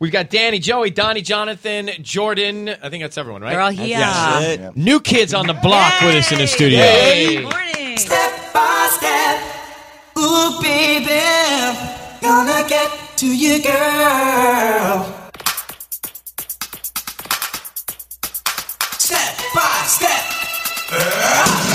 We've got Danny, Joey, Donnie, Jonathan, Jordan. I think that's everyone, right? They're all here. Yes. It. New kids on the block with us in the studio. Good morning. Step by step, ooh baby, gonna get to you, girl. Step by step. Hey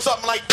something like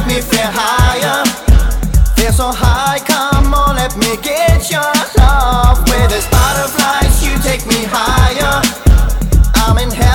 make me feel higher. Feel so high, come on, let me get your love. With this butterflies, you take me higher. I'm in heaven.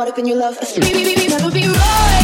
caught up in your love. Baby, baby, never be right.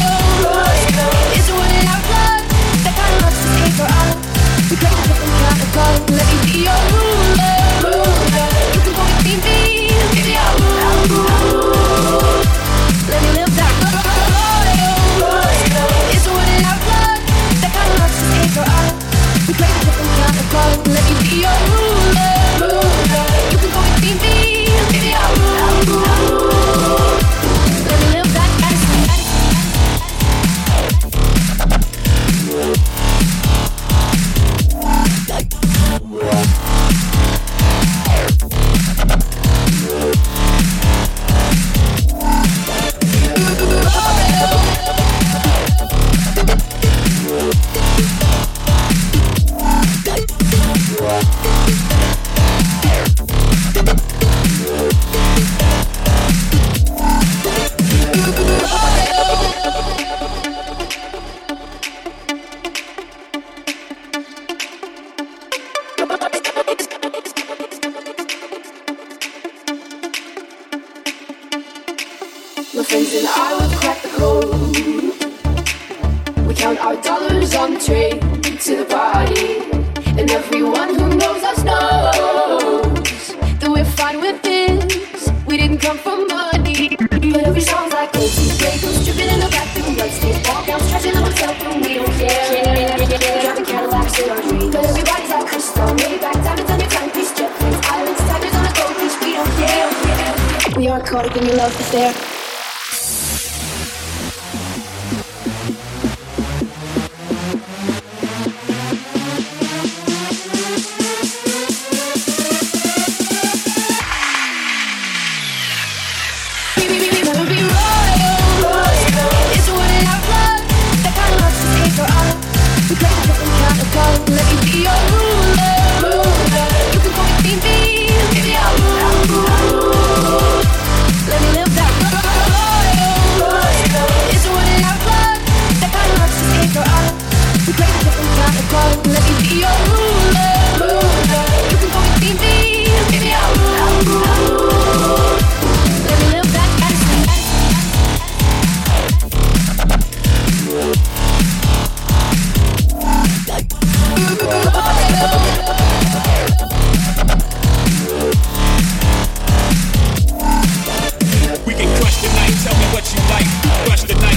not a problem. Let me be your ruler. ruler. You can call me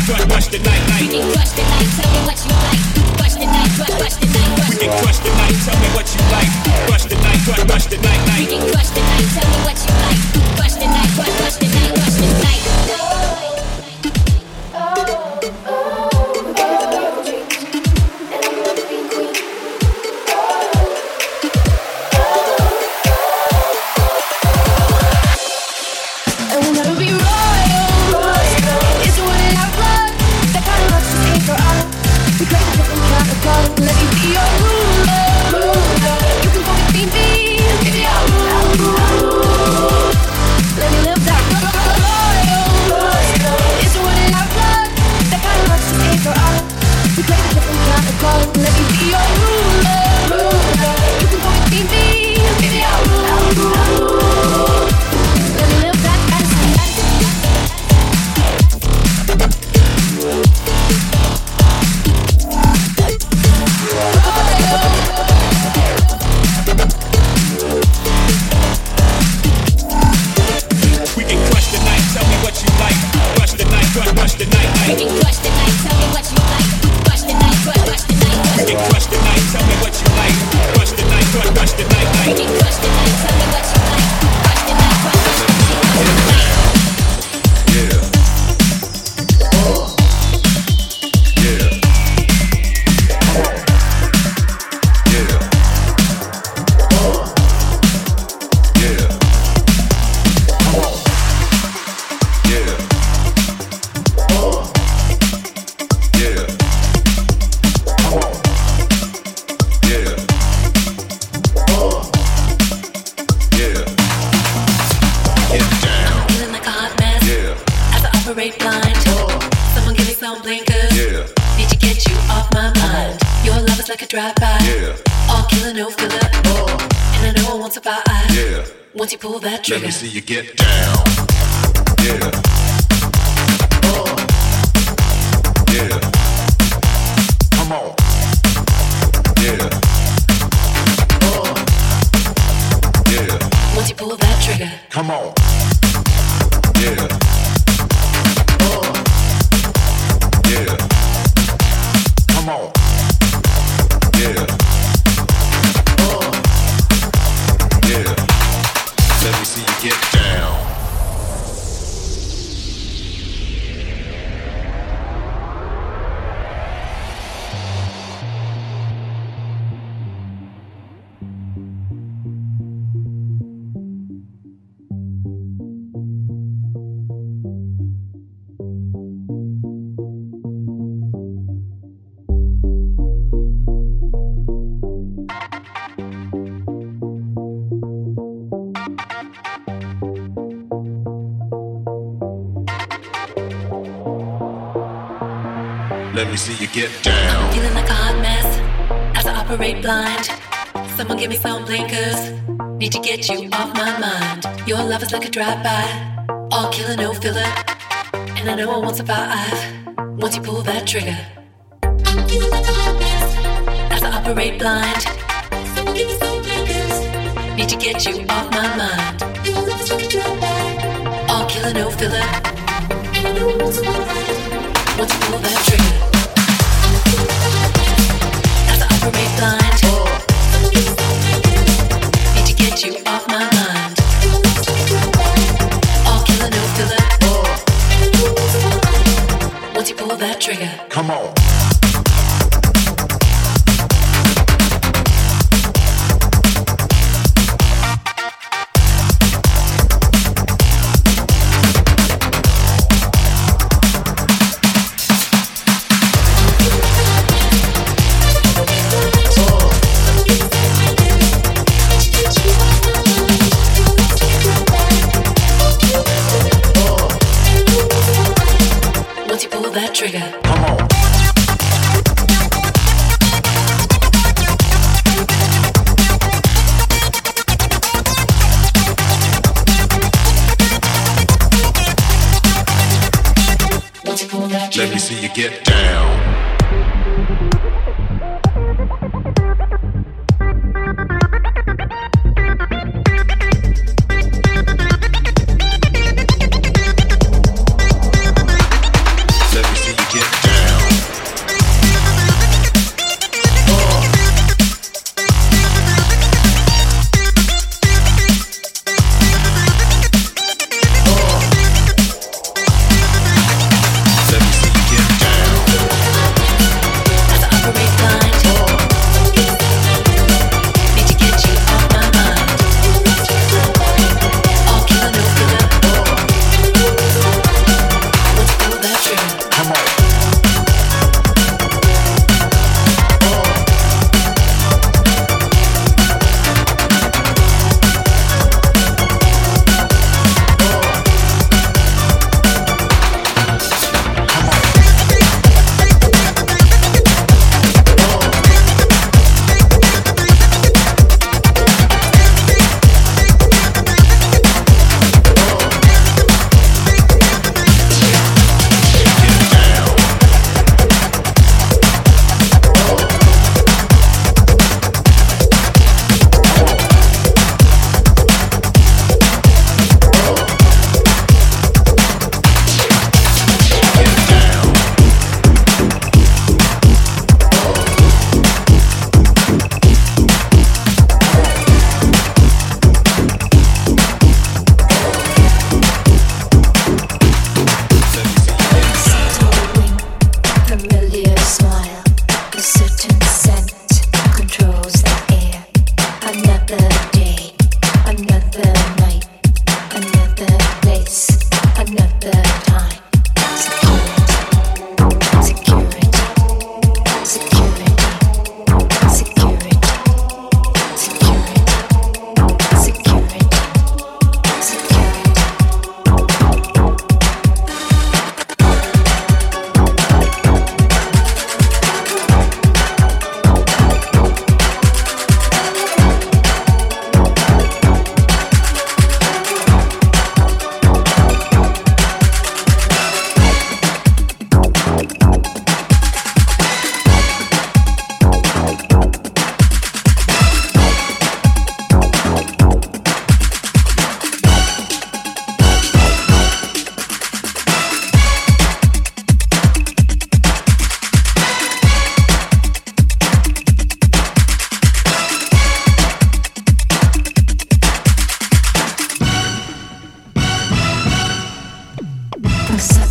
crush, crush the night, night. We can crush the night, tell me what you like. Crush the night, crush, crush the night, crush. We can crush the night, tell me what you like. Crush the night, crush, crush the night, night. We can crush the night, tell me what you like. question. get get you off my mind. Your love is like a drive-by, all killer, no filler. And I know I won't survive once you pull that trigger. As I operate blind, need to get you off my mind. All killer, no filler. Once you pull that trigger, as I operate blind. on. get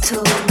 till